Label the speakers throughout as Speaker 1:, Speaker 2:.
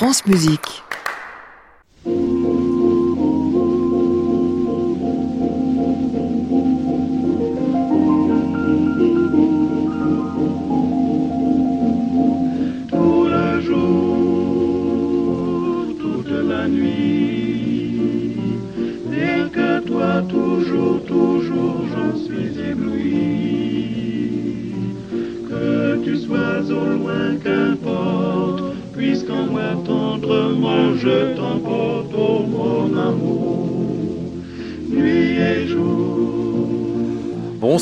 Speaker 1: France Musique.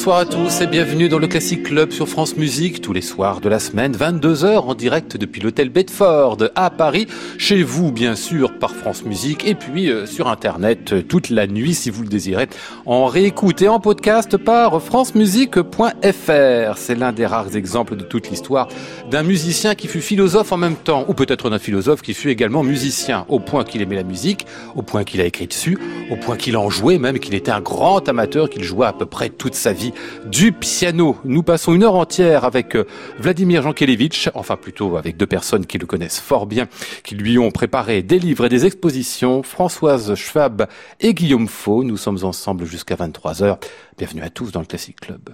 Speaker 2: Bonsoir à tous et bienvenue dans le Classic Club sur France Musique tous les soirs de la semaine, 22h en direct depuis l'hôtel Bedford à Paris, chez vous bien sûr par France Musique et puis euh, sur internet euh, toute la nuit si vous le désirez en réécoute et en podcast par francemusique.fr. C'est l'un des rares exemples de toute l'histoire d'un musicien qui fut philosophe en même temps ou peut-être d'un philosophe qui fut également musicien au point qu'il aimait la musique, au point qu'il a écrit dessus, au point qu'il en jouait même qu'il était un grand amateur qu'il jouait à peu près toute sa vie du piano. Nous passons une heure entière avec euh, Vladimir Jankelevitch, enfin plutôt avec deux personnes qui le connaissent fort bien, qui lui ont préparé des livres et des expositions, Françoise Schwab et Guillaume Faux. Nous sommes ensemble jusqu'à 23h. Bienvenue à tous dans le Classic Club.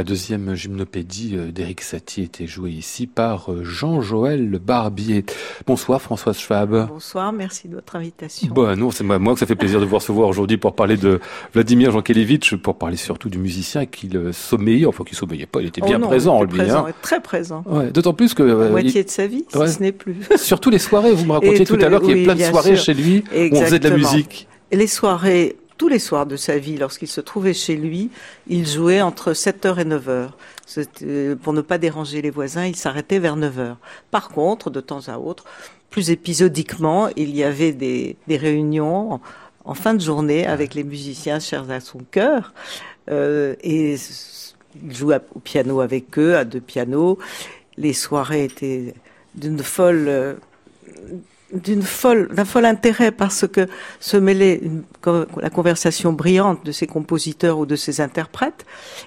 Speaker 2: La deuxième gymnopédie euh, d'Éric Satie était jouée ici par euh, Jean-Joël Barbier. Bonsoir Françoise Schwab.
Speaker 3: Bonsoir, merci de votre invitation.
Speaker 2: Bon, non, c'est moi, que ça fait plaisir de vous recevoir aujourd'hui pour parler de Vladimir Jankelevitch, pour parler surtout du musicien qui le sommeillait, enfin qui sommeillait pas, il était
Speaker 3: Oh
Speaker 2: bien
Speaker 3: non,
Speaker 2: présent
Speaker 3: il
Speaker 2: en
Speaker 3: était
Speaker 2: lui.
Speaker 3: présent,
Speaker 2: hein.
Speaker 3: très présent.
Speaker 2: Ouais, D'autant plus que
Speaker 3: La
Speaker 2: euh,
Speaker 3: moitié de sa vie,
Speaker 2: ouais.
Speaker 3: si ce n'est plus.
Speaker 2: surtout les soirées, vous me racontiez tout à l'heure qu'il y avait
Speaker 3: oui,
Speaker 2: plein de soirées
Speaker 3: sûr.
Speaker 2: chez lui où on faisait de la musique.
Speaker 3: Les soirées, tous les soirs de sa vie, lorsqu'il se trouvait chez lui, il jouait entre 7h et 9h. C'était- Pour ne pas déranger les voisins, il s'arrêtait vers 9h. Par contre, de temps à autre, plus épisodiquement, il y avait des, réunions en, fin de journée avec les musiciens chers à son cœur. Euh, et il jouait au piano avec eux, à deux pianos. Les soirées étaient d'une folle... euh, d'une folle, d'un fol intérêt parce que se mêlait une, la conversation brillante de ces compositeurs ou de ces interprètes,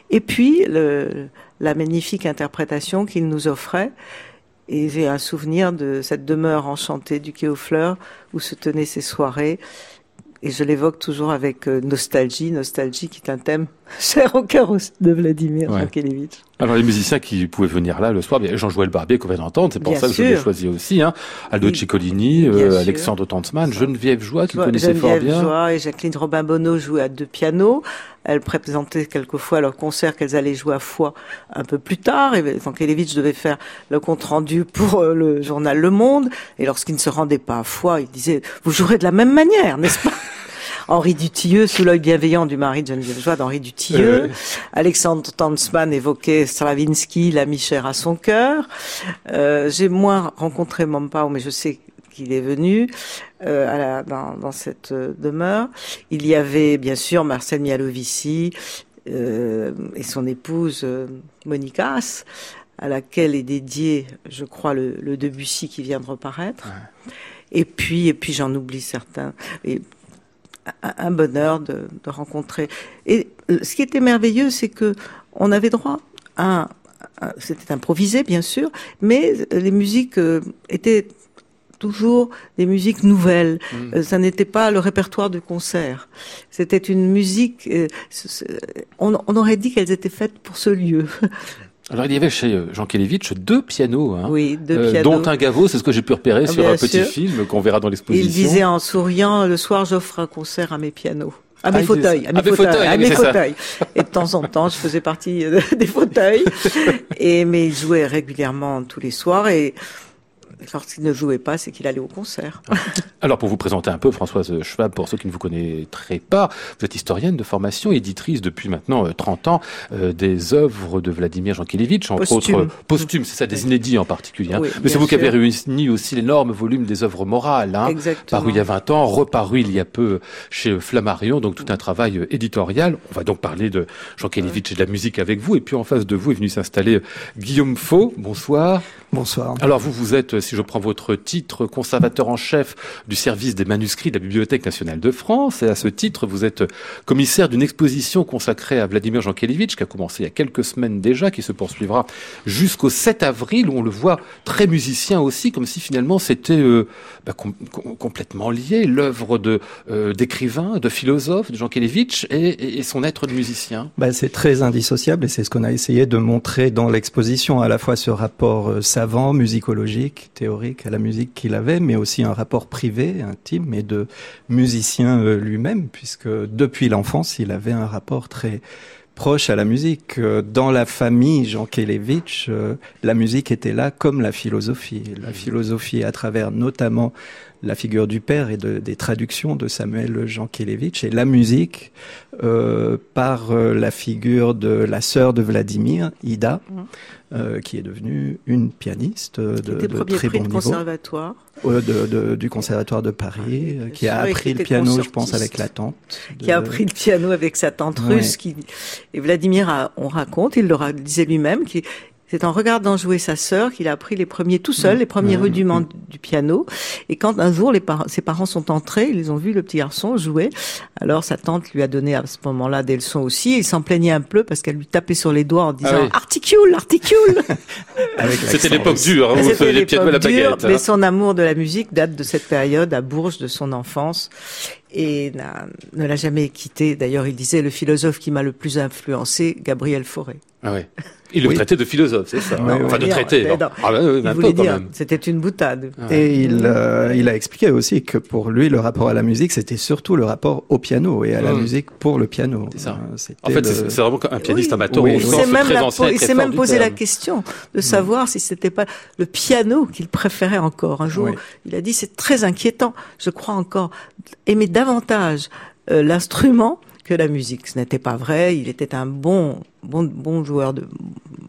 Speaker 3: et puis le, la magnifique interprétation qu'il nous offrait. Et j'ai un souvenir de cette demeure enchantée du quai aux fleurs où se tenaient ces soirées. Et je l'évoque toujours avec euh, nostalgie, nostalgie qui est un thème cher au cœur de Vladimir ouais.
Speaker 2: Alors les musiciens qui pouvaient venir là le soir, Jean-Joël Barbier qu'on vient d'entendre, c'est pour ça que je l'ai choisi aussi, hein. Aldo oui, Ciccolini, euh, Alexandre Tanzmann, Geneviève Joie qui connaissait fort bien.
Speaker 3: Geneviève Joie et Jacqueline Robin Bonneau jouaient à deux pianos. Elles présentaient quelquefois leurs concerts qu'elles allaient jouer à Foix un peu plus tard. Et Vankelevitch devait faire le compte rendu pour euh, le journal Le Monde. Et lorsqu'il ne se rendait pas à Foix, il disait, vous jouerez de la même manière, n'est-ce pas? Henri Dutilleux, sous l'œil bienveillant du mari de Geneviève Joie d'Henri Dutilleux. Euh... Alexandre Tanzmann évoquait Stravinsky, l'ami cher à son cœur. Euh, J'ai moins rencontré Mompao, mais je sais qu'il est venu euh, à la, dans, dans, cette demeure. Il y avait bien sûr Marcel Mialovici et son épouse Monikas, à laquelle est dédié, je crois, le, le Debussy qui vient de reparaître. Ouais. Et puis, et puis j'en oublie certains. Et un bonheur de, de, rencontrer. Et ce qui était merveilleux, c'est que on avait droit à, à c'était improvisé bien sûr, mais les musiques euh, étaient toujours des musiques nouvelles. Mmh. Ça n'était pas le répertoire du concert. C'était une musique. Euh, on, on, aurait dit qu'elles étaient faites pour ce lieu.
Speaker 2: Alors il y avait chez Jean Kelevitch deux pianos, hein,
Speaker 3: oui, deux euh, pianos.
Speaker 2: dont un Gaveau, c'est ce que j'ai pu repérer ah, sur un petit film qu'on verra dans l'exposition.
Speaker 3: Il disait en souriant, le soir j'offre un concert à mes pianos. À mes ah, fauteuils, à mes, fauteuils, fauteuils, à mes fauteuils. Et de temps en temps, je faisais partie des fauteuils. Et mais il jouait régulièrement tous les soirs et Lorsqu'il ne jouait pas, c'est qu'il allait au concert.
Speaker 2: Alors, pour vous présenter un peu, Françoise Schwab, pour ceux qui ne vous connaîtraient pas, vous êtes historienne de formation, éditrice depuis maintenant 30 euh, ans euh, des œuvres de Vladimir Jankélévitch, entre
Speaker 3: Posthume.
Speaker 2: autres posthumes, c'est ça, des inédits en particulier. Hein.
Speaker 3: Oui,
Speaker 2: Mais c'est vous qui avez réuni aussi l'énorme volume des œuvres morales, hein, paru il y a 20 ans, reparu il y a peu chez Flammarion, donc tout un travail éditorial. On va donc parler de Jankélévitch et de la musique avec vous, et puis en face de vous est venu s'installer Guillaume Faux. Bonsoir.
Speaker 4: Bonsoir.
Speaker 2: Alors vous, vous êtes, si je prends votre titre, conservateur en chef du service des manuscrits de la Bibliothèque nationale de France. Et à ce titre, vous êtes commissaire d'une exposition consacrée à Vladimir Jankélévitch, qui a commencé il y a quelques semaines déjà, qui se poursuivra jusqu'au 7 avril, où on le voit très musicien aussi, comme si finalement c'était euh, bah, com complètement lié, l'œuvre de euh, d'écrivain, de philosophe de Jankélévitch et, et, et, son être de musicien.
Speaker 4: Bah, c'est très indissociable et c'est ce qu'on a essayé de montrer dans l'exposition, à la fois ce rapport euh, savant, musicologique, théorique à la musique qu'il avait, mais aussi un rapport privé, intime, et de musicien euh, lui-même, puisque depuis l'enfance, il avait un rapport très proche à la musique. Euh, dans la famille Jean Kelevitch, euh, la musique était là comme la philosophie. La philosophie à travers notamment la figure du père et de, des traductions de Samuel Jean Kelevitch et la musique euh, par euh, la figure de la sœur de Vladimir, Ida, mmh. euh, qui est devenue une pianiste de, de très bon niveau.
Speaker 3: Conservatoire.
Speaker 4: De, de, du conservatoire de Paris, qui a appris le piano, je pense, avec la tante.
Speaker 3: Qui a appris le piano avec sa tante russe. Ouais. Qui... Et Vladimir, a, on raconte, il le disait lui-même, qui c'est en regardant jouer sa sœur qu'il a appris les premiers tout seul, les premiers mmh. rudiments mmh. du piano. Et quand un jour les par ses parents sont entrés, ils ont vu le petit garçon jouer. Alors sa tante lui a donné à ce moment-là des leçons aussi. Il s'en plaignait un peu parce qu'elle lui tapait sur les doigts en disant ah oui. articule, articule.
Speaker 2: C'était l'époque dure, hein, vous les pianos à la baguette.
Speaker 3: Hein. Mais son amour de la musique date de cette période à Bourges, de son enfance et ne l'a jamais quitté. D'ailleurs, il disait le philosophe qui m'a le plus influencé, Gabriel Fauré.
Speaker 2: Ah ouais. Il le oui. traitait de philosophe, c'est ça. Oui, enfin, de traiter.
Speaker 3: Non. Ah, bah, il voulait dire, c'était une boutade.
Speaker 4: Ah, et il, euh, il a expliqué aussi que pour lui, le rapport à la musique, c'était surtout le rapport au piano et à la mmh. musique pour le piano.
Speaker 2: C'est ça. Euh, en fait, le... c'est vraiment un pianiste oui. amateur.
Speaker 3: Oui. Il s'est même, la, il s'est même posé la question de savoir mmh. si c'était pas le piano qu'il préférait encore. Un jour, il a dit c'est très inquiétant. Je crois encore aimer davantage euh, l'instrument que la musique. Ce n'était pas vrai. Il était un bon, bon, bon joueur de,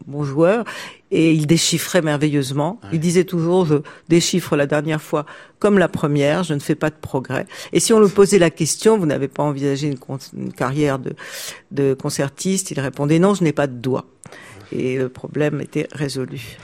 Speaker 3: bon joueur et il déchiffrait merveilleusement. Ouais. Il disait toujours, je déchiffre la dernière fois comme la première, je ne fais pas de progrès. Et si on lui posait la question, vous n'avez pas envisagé une, une carrière de, de concertiste, il répondait non, je n'ai pas de doigt. Et le problème était résolu.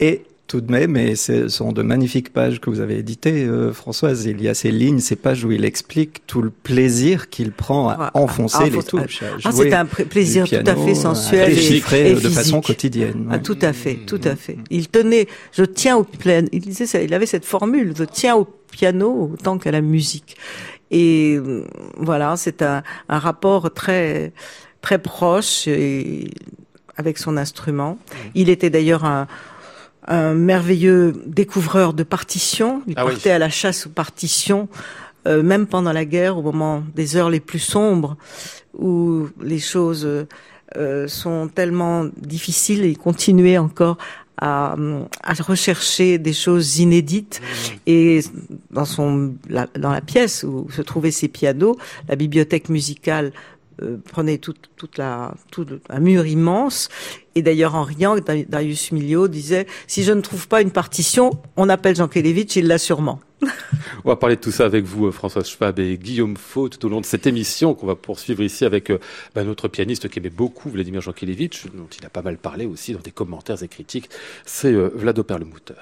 Speaker 4: Et tout de même, et ce sont de magnifiques pages que vous avez éditées, euh, Françoise. Il y a ces lignes, ces pages où il explique tout le plaisir qu'il prend à ah, enfoncer ah, les touches.
Speaker 3: Ah, c'est un plaisir tout à fait sensuel et, et,
Speaker 4: de façon quotidienne.
Speaker 3: Ah, tout à fait, tout à fait. Il tenait, je tiens au plein, il disait ça, il avait cette formule, je tiens au piano autant qu'à la musique. Et voilà, c'est un, un rapport très très proche et avec son instrument. Il était d'ailleurs un, un merveilleux découvreur de partitions. Il ah partait à la chasse aux partitions, euh, même pendant la guerre, au moment des heures les plus sombres, où les choses euh, sont tellement difficiles. Il continuait encore à, à, rechercher des choses inédites. Mmh. Et dans son dans la pièce où se trouvaient ses pianos, la bibliothèque musicale euh, prenait toute, toute la, tout un mur immense. Et d'ailleurs, en riant, Darius Milhaud disait si je ne trouve pas une partition, on appelle Jean Kelevitch, il l'a sûrement.
Speaker 2: On va parler de tout ça avec vous, euh, François Schwab et Guillaume Faux, tout au long de cette émission qu'on va poursuivre ici avec euh, bah, notre pianiste qui aimait beaucoup Vladimir Jankélévitch, dont il a pas mal parlé aussi dans des commentaires et critiques. C'est Vlado Perlemouter.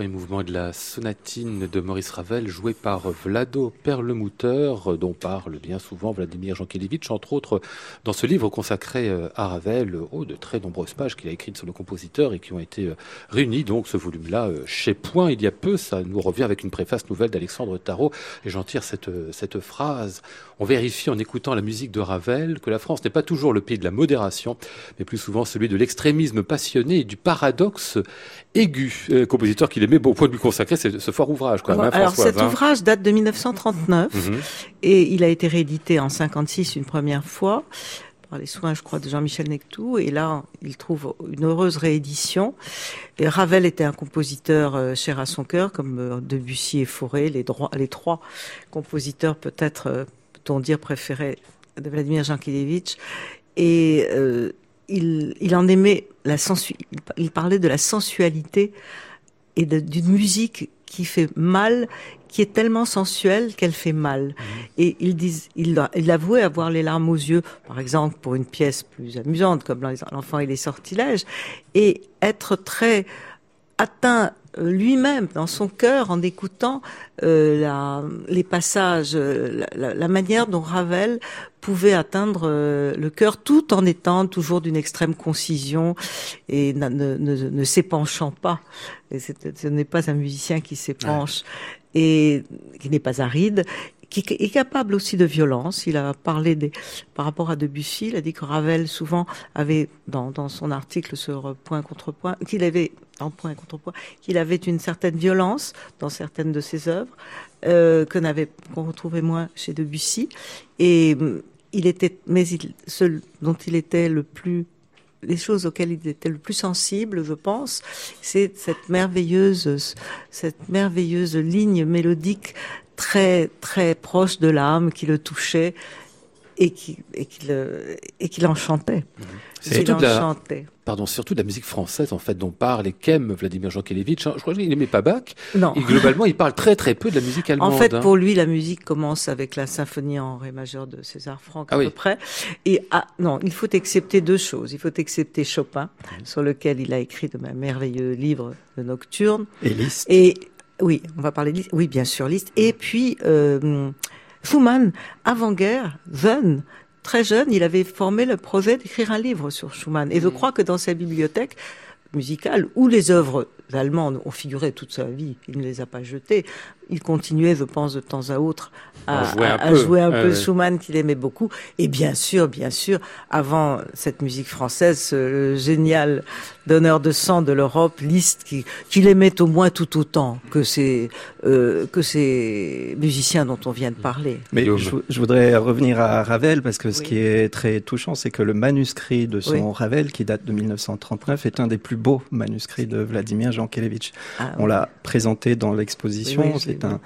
Speaker 2: Premier mouvement de la sonatine de Maurice Ravel, joué par Vlado Perlemouteur, dont parle bien souvent Vladimir Jankélévitch, entre autres dans ce livre consacré euh, à Ravel, oh, de très nombreuses pages qu'il a écrites sur le compositeur et qui ont été euh, réunies, donc ce volume-là, euh, chez Point, il y a peu. Ça nous revient avec une préface nouvelle d'Alexandre Tarot, et j'en tire cette, phrase. On vérifie en écoutant la musique de Ravel que la France n'est pas toujours le pays de la modération, mais plus souvent celui de l'extrémisme passionné et du paradoxe aigu. compositeur qu'il aimait beaucoup de lui consacrer ce fort ouvrage. Quand même, hein,
Speaker 3: Alors cet ouvrage date de 1939 mhm. et il a été réédité en 56 une première fois par les soins, je crois, de Jean-Michel Nectou. Et là, il trouve une heureuse réédition. Et Ravel était un compositeur euh, cher à son cœur, comme euh, Debussy et Fauré, les, les trois compositeurs peut-être, euh, peut-on dire, préférés de Vladimir Jankélévitch. Et il, il, en aimait la sensu il parlait de la sensualité et d'une musique qui fait mal, qui est tellement sensuelle qu'elle fait mal. Mmh. Et il, dit, il, il avouait avoir les larmes aux yeux, par exemple pour une pièce plus amusante comme L'enfant et les sortilèges, et être très atteint lui-même dans son cœur en écoutant euh, la, les passages, euh, la, la, manière dont Ravel pouvait atteindre euh, le cœur tout en étant toujours d'une extrême concision et ne, ne, ne s'épanchant pas. Et ce n'est pas un musicien qui s'épanche et qui n'est pas aride qui est capable aussi de violence. Il a parlé des, par rapport à Debussy, il a dit que Ravel souvent avait, dans, son article sur point contre point, qu'il avait, en point contre point, qu'il avait une certaine violence dans certaines de ses œuvres, euh, n'avait, qu'on retrouvait moins chez Debussy. Et il était, mais il, ce dont il était le plus les choses auxquelles il était le plus sensible, je pense, c'est cette merveilleuse, cette merveilleuse ligne mélodique très très proche de l'âme qui le touchait et qui et qui le et qui l'enchantait.
Speaker 2: C'est surtout, pardon, surtout de la musique française en fait dont parle et qu'aime Vladimir Jankélévitch. Je crois qu'il n'aimait pas Bach.
Speaker 3: Non.
Speaker 2: Et globalement, il parle très très peu de la musique allemande.
Speaker 3: En fait, hein. pour lui, la musique commence avec la symphonie en ré majeur de César Franck à ah peu près. Et ah, non, il faut accepter deux choses. Il faut accepter Chopin, mmh. sur lequel il a écrit de merveilleux livre de nocturne.
Speaker 4: Et Liszt.
Speaker 3: Et oui, on va parler de Liszt. Oui, bien sûr, Liszt. Et puis euh, Schumann, avant-guerre, jeune, très jeune, il avait formé le projet d'écrire un livre sur Schumann. Et je mm. crois que dans sa bibliothèque musicale, où les œuvres allemandes ont figuré toute sa vie, il ne les a pas jetées, il continuait, je pense, de temps à autre à, jouer un peu, Schumann qu'il aimait beaucoup. Et bien sûr, bien sûr, avant cette musique française, le génial donneur de sang de l'Europe, Liszt, qui, qui l'aimait au moins tout autant que ces, euh, que ces musiciens dont on vient de parler.
Speaker 4: Mais je, voudrais revenir à Ravel, parce que ce qui est très touchant, c'est que le manuscrit de son Ravel, qui date de 1939, est un des plus beaux manuscrits de Vladimir Jankélévitch. Ah, on l'a présenté dans l'exposition. c'est un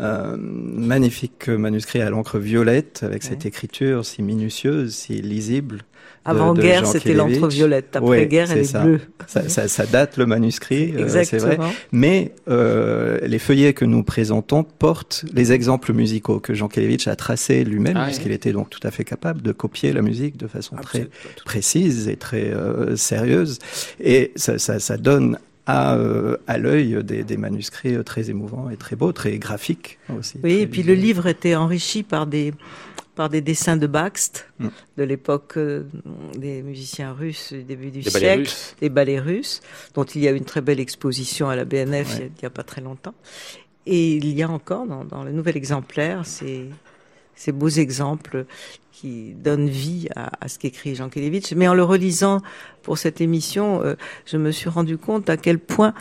Speaker 4: euh, magnifique manuscrit à l'encre violette, avec cette écriture si minutieuse, si lisible.
Speaker 3: Avant-guerre, c'était l'encre violette. Après-guerre, elle est bleue.
Speaker 4: Ça, ça, ça, date le manuscrit, euh, c'est vrai. Mais euh, les feuillets que nous présentons portent les exemples musicaux que Jean Kelevitch a tracés lui-même, ah, puisqu'il était donc tout à fait capable de copier la musique de façon très précise et très euh, sérieuse. Et ça, ça, ça donne à, euh, à l'œil des, des, manuscrits très émouvants et très beaux, très graphiques aussi.
Speaker 3: Oui, et puis le livre était enrichi par des, par des dessins de Baxt, mm. de l'époque euh, des musiciens russes du début du siècle, des ballets russes, dont il y a eu une très belle exposition à la BNF il n'y a, pas très longtemps. Et il y a encore dans, dans le nouvel exemplaire ces, ces beaux exemples qui donnent vie à, à ce qu'écrit Jean Kelevitch. Mais en le relisant pour cette émission, euh, je me suis rendu compte à quel point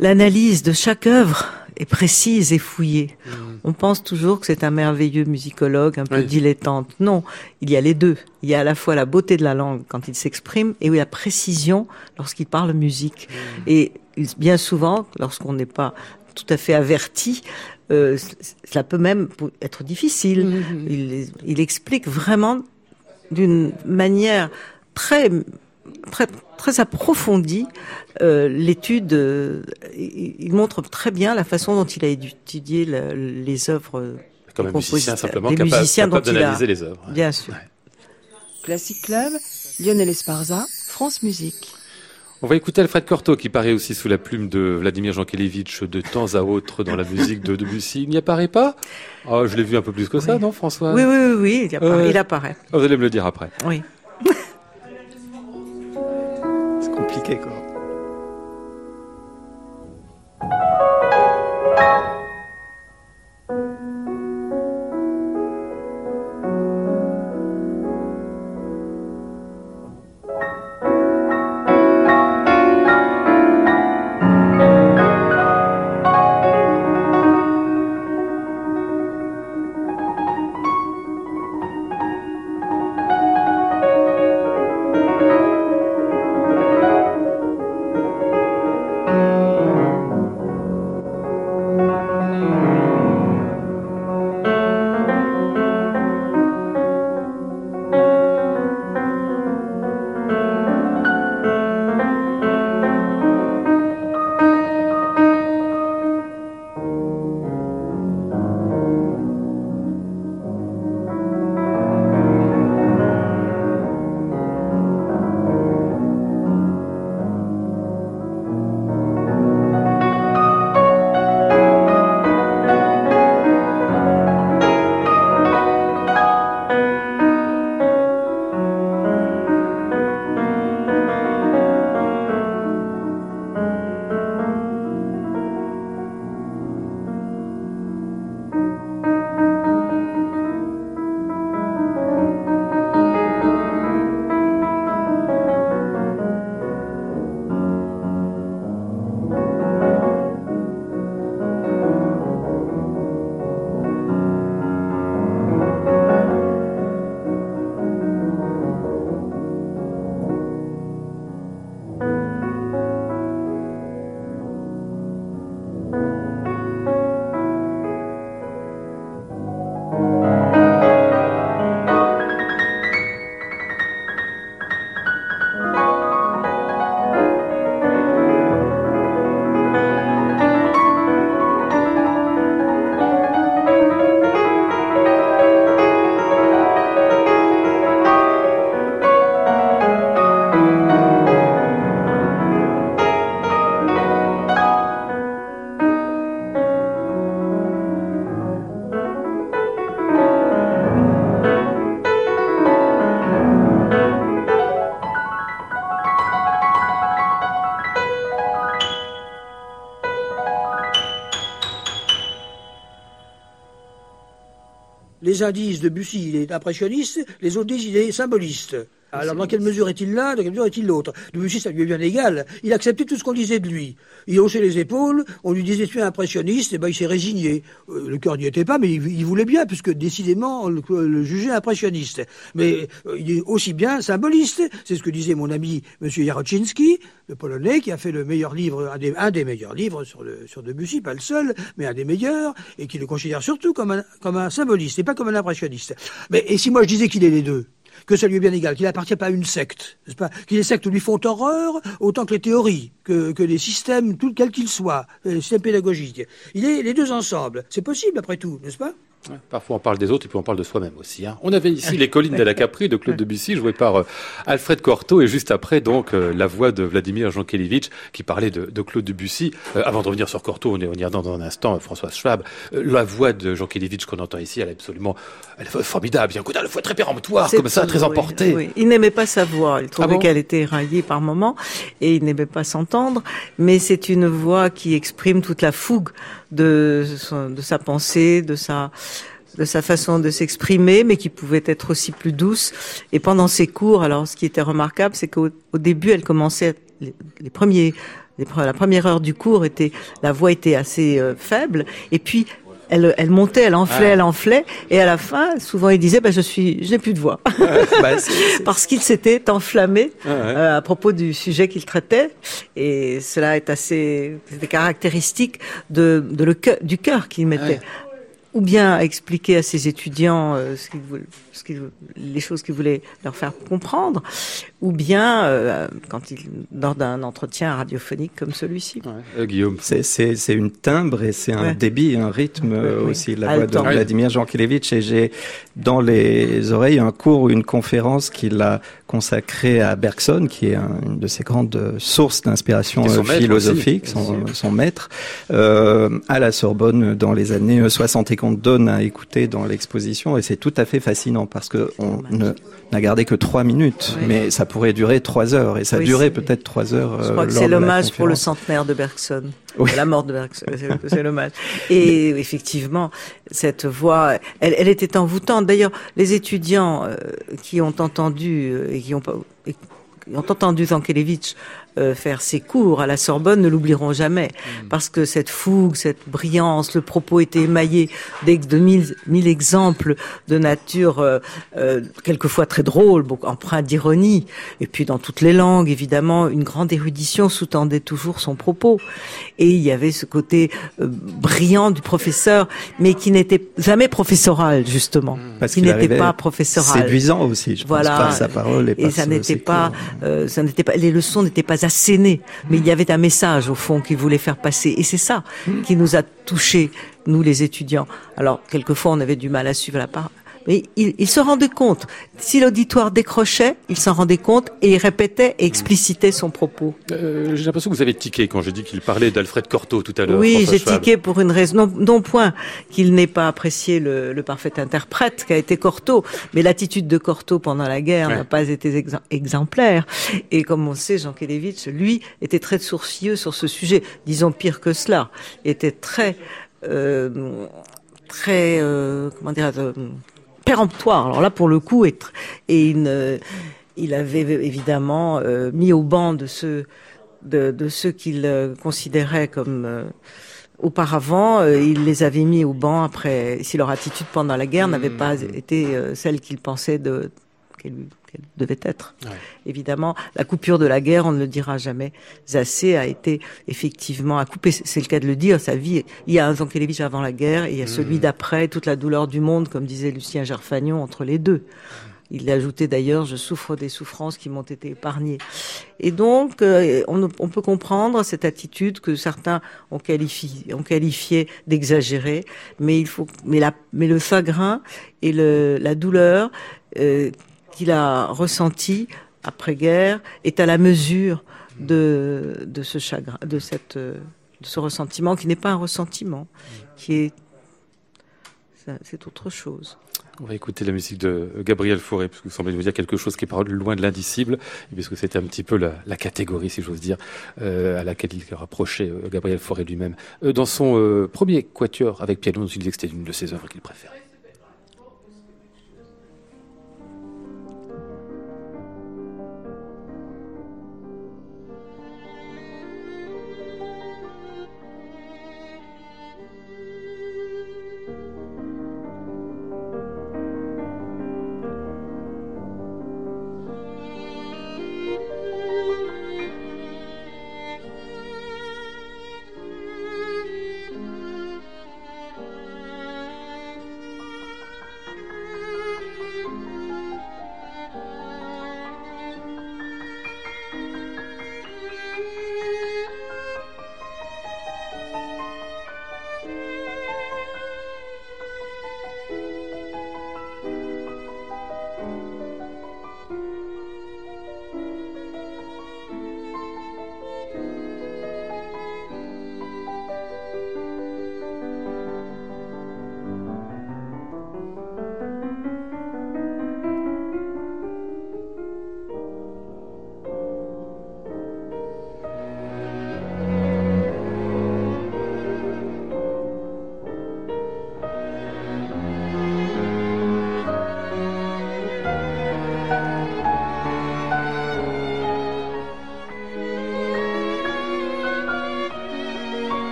Speaker 3: l'analyse de chaque œuvre est précise et fouillée. Mm. On pense toujours que c'est un merveilleux musicologue, un peu dilettante. Non, il y a les deux. Il y a à la fois la beauté de la langue quand il s'exprime et la précision lorsqu'il parle musique. Mm. Et bien souvent, lorsqu'on n'est pas tout à fait averti, euh, cela peut même être difficile. Mm-hmm. Il, il explique vraiment d'une manière très très très approfondie euh, l'étude. Euh, il montre très bien la façon dont il a étudié les œuvres.
Speaker 2: Comme un musicien simplement capable, d'analyser les œuvres.
Speaker 3: Bien sûr.
Speaker 5: Classic Club, Lionel Esparza, France Musique.
Speaker 2: On va écouter Alfred Cortot qui paraît aussi sous la plume de Vladimir Jankélévitch de temps à autre dans la musique de Debussy. Il n'y apparaît pas? Oh, Je l'ai vu un peu plus que ça, non François?
Speaker 3: Oui, oui, oui, oui il, apparaît, il apparaît.
Speaker 2: Vous allez me le dire après.
Speaker 3: Oui.
Speaker 4: C'est compliqué quoi.
Speaker 5: Les disent Debussy, il est impressionniste, les autres disent il est symboliste. Alors, dans quelle mesure est-il l'un, dans quelle mesure est-il l'autre? Debussy, ça lui est bien égal. Il acceptait tout ce qu'on disait de lui. Il haussait les épaules, on lui disait tu es impressionniste, et ben il s'est résigné. Euh, le cœur n'y était pas, mais il, voulait bien, puisque décidément, on le, jugeait impressionniste. Mais euh, il est aussi bien symboliste. C'est ce que disait mon ami M. Jaroczynski, le Polonais, qui a fait le meilleur livre, un des, meilleurs livres sur, le, sur Debussy, pas le seul, mais un des meilleurs, et qui le considère surtout comme un, comme un symboliste, et pas comme un impressionniste. Mais, et si moi je disais qu'il est les deux? Que ça lui est bien égal, qu'il n'appartient pas à une secte, n'est-ce pas? Que les sectes lui font horreur autant que les théories, que, que les systèmes, tout quels qu'ils soient, les systèmes pédagogiques. Il est les deux ensemble. C'est possible après tout, n'est-ce pas?
Speaker 2: Parfois on parle des autres et puis on parle de soi-même aussi. Hein. On avait ici Les collines de la Capri de Claude Debussy, joué par euh, Alfred Cortot, et juste après donc euh, la voix de Vladimir Jankélévitch qui parlait de, de Claude Debussy. Euh, avant de revenir sur Cortot, on y reviendra dans, dans un instant, François Schwab. la voix de Jankélévitch qu'on entend ici, elle est absolument elle est formidable. Il y a un coup voix très péremptoire, comme ça, très emportée.
Speaker 3: Il n'aimait pas sa voix, il trouvait ah qu'elle était éraillée par moments, et il n'aimait pas s'entendre, mais c'est une voix qui exprime toute la fougue de, de sa pensée, de sa de sa façon de s'exprimer, mais qui pouvait être aussi plus douce. Et pendant ses cours, alors ce qui était remarquable, c'est qu'au début, elle commençait les, premiers, la première heure du cours était, la voix était assez euh, faible, et puis elle, elle montait, elle enflait, ah. elle enflait, et à la fin, souvent il disait, bah, je suis, je n'ai plus de voix, bah, parce qu'il s'était enflammé ah, euh, à propos du sujet qu'il traitait, et cela est assez, caractéristique de, de le du cœur qu'il mettait. Ou bien à expliquer à ses étudiants euh, ce qu'il voulait- ce qu'il- les choses qu'il voulait leur faire comprendre, ou bien euh, quand il lors d'un entretien radiophonique comme celui-ci.
Speaker 2: Euh, Guillaume.
Speaker 4: C'est, une timbre et c'est un
Speaker 3: Ouais.
Speaker 4: débit, un rythme euh,
Speaker 3: Oui.
Speaker 4: aussi, la voix de. Vladimir Jankélévitch. Et j'ai dans les oreilles un cours ou une conférence qu'il a consacrée à Bergson, qui est un- une de ses grandes sources d'inspiration philosophique,
Speaker 2: aussi.
Speaker 4: son, son maître, euh, à la Sorbonne dans les années 60 et qu'on donne à écouter dans l'exposition. Et c'est tout à fait fascinant parce que on n'a gardé que trois minutes,
Speaker 3: Oui.
Speaker 4: mais ça pourrait durer trois heures. Et ça
Speaker 3: Oui,
Speaker 4: durait peut-être trois heures.
Speaker 3: Je
Speaker 4: euh,
Speaker 3: crois que c'est l'hommage pour le centenaire de Bergson.
Speaker 4: Oui.
Speaker 3: La mort de Bergson, c'est- l'hommage. Et effectivement, cette voix, elle, elle était envoûtante. D'ailleurs, les étudiants euh, qui ont entendu euh, et qui ont, et qui ont entendu Zankelevitch euh, faire ses cours à la Sorbonne ne l'oublieront jamais.
Speaker 4: Mm.
Speaker 3: Parce que cette fougue, cette brillance, le propos était émaillé de mille, mille exemples de nature euh, euh, quelquefois très drôle, beaucoup empreint d'ironie. Et puis dans toutes les langues, évidemment, une grande érudition sous-tendait toujours son propos. Et il y avait ce côté euh, brillant du professeur, mais qui n'était jamais professoral, justement.
Speaker 4: Parce
Speaker 3: qui
Speaker 4: qu'il
Speaker 3: n'était pas professoral.
Speaker 4: Séduisant aussi, je
Speaker 3: Voilà.
Speaker 4: pense, par sa parole et,
Speaker 3: Et
Speaker 4: par
Speaker 3: ça
Speaker 4: ce-
Speaker 3: n'était pas, euh, ça n'était pas, les leçons n'étaient pas assénées, mais il y avait un message au fond qu'il voulait faire passer. Et c'est ça qui nous a touchés, nous les étudiants. Alors quelquefois on avait du mal à suivre la part. Mais il, il se rendait compte. Si l'auditoire décrochait, il s'en rendait compte et il répétait et explicitait son propos.
Speaker 2: Euh, j'ai l'impression que vous avez tiqué quand j'ai dit qu'il parlait d'Alfred Cortot tout à l'heure.
Speaker 3: Oui, j'ai tiqué pour une raison, non, non point qu'il n'ait pas apprécié le, le parfait interprète qu'a été Cortot, mais l'attitude de Cortot pendant la guerre
Speaker 2: Ouais.
Speaker 3: n'a pas été ex- exemplaire. Et comme on sait, Jean Kelevitch, lui, était très sourcilleux sur ce sujet. Disons pire que cela, était très, euh, très, euh, comment dire, euh, péremptoire. Alors là, pour le coup, et, et une, euh, il avait évidemment euh, mis au banc de ceux de, de ceux qu'il euh, considérait comme euh, auparavant, euh, il les avait mis au banc après si leur attitude pendant la guerre n'avait pas été euh, celle qu'il pensait de qu'elle devait être.
Speaker 2: Ouais.
Speaker 3: Évidemment, la coupure de la guerre, on ne le dira jamais assez, a été effectivement à couper. C'est le cas de le dire. Sa vie, il y a un Zankelevitch avant la guerre et il y a celui d'après, toute la douleur du monde, comme disait Lucien Gerfagnon, entre les deux. Il a ajouté d'ailleurs, je souffre des souffrances qui m'ont été épargnées. Et donc, euh, on, on peut comprendre cette attitude que certains ont qualifié, ont qualifié d'exagérée, mais il faut, mais la, mais le chagrin et le, la douleur euh, qu'il a ressenti après-guerre est à la mesure de, ce chagrin, de cette, de ce ressentiment qui n'est pas un ressentiment, qui est, c'est autre chose.
Speaker 2: On va écouter la musique de Gabriel Fauré, parce que vous semblez nous dire quelque chose qui est loin de l'indicible, puisque c'était un petit peu la, catégorie, si j'ose dire, euh, à laquelle il rapprochait euh, Gabriel Fauré lui-même. Euh, dans son premier quatuor avec piano, il disait que c'était une de ses œuvres qu'il préférait.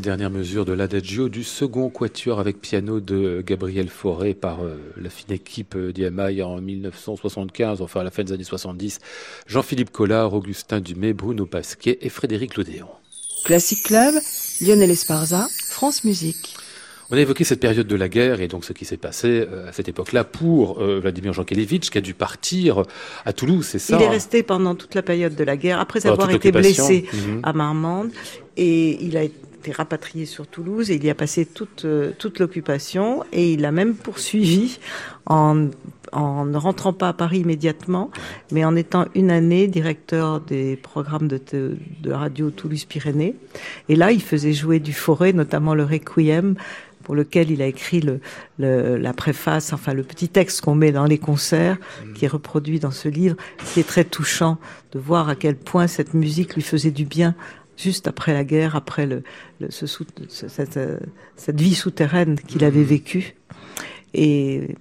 Speaker 2: Les dernières mesures de l'Adagio du second quatuor avec piano de Gabriel Fauré par euh, la fine équipe euh, d'IMI en 1975, enfin à la fin des années 70. Jean-Philippe Collard, Augustin Dumay, Bruno Pasquet et Frédéric Lodéon.
Speaker 6: Classic Club, Lionel Esparza, France Musique.
Speaker 2: On a évoqué cette période de la guerre et donc ce qui s'est passé euh, à cette époque-là pour Vladimir Jankélévitch qui a dû partir à Toulouse, c'est ça
Speaker 3: Il est resté pendant toute la période de la guerre, après avoir été blessé mhm. à Marmande, et il a été été rapatrié sur Toulouse et il y a passé toute, euh, toute l'occupation et il a même poursuivi en, en ne rentrant pas à Paris immédiatement, mais en étant une année directeur des programmes de, de radio Toulouse-Pyrénées. Et là, il faisait jouer du forêt, notamment le Requiem, pour lequel il a écrit le, le, la préface, enfin le petit texte qu'on met dans les concerts, qui est reproduit dans ce livre, qui est très touchant de voir à quel point cette musique lui faisait du bien juste après la guerre, après le, ce, cette, cette, vie souterraine qu'il avait vécue. Et,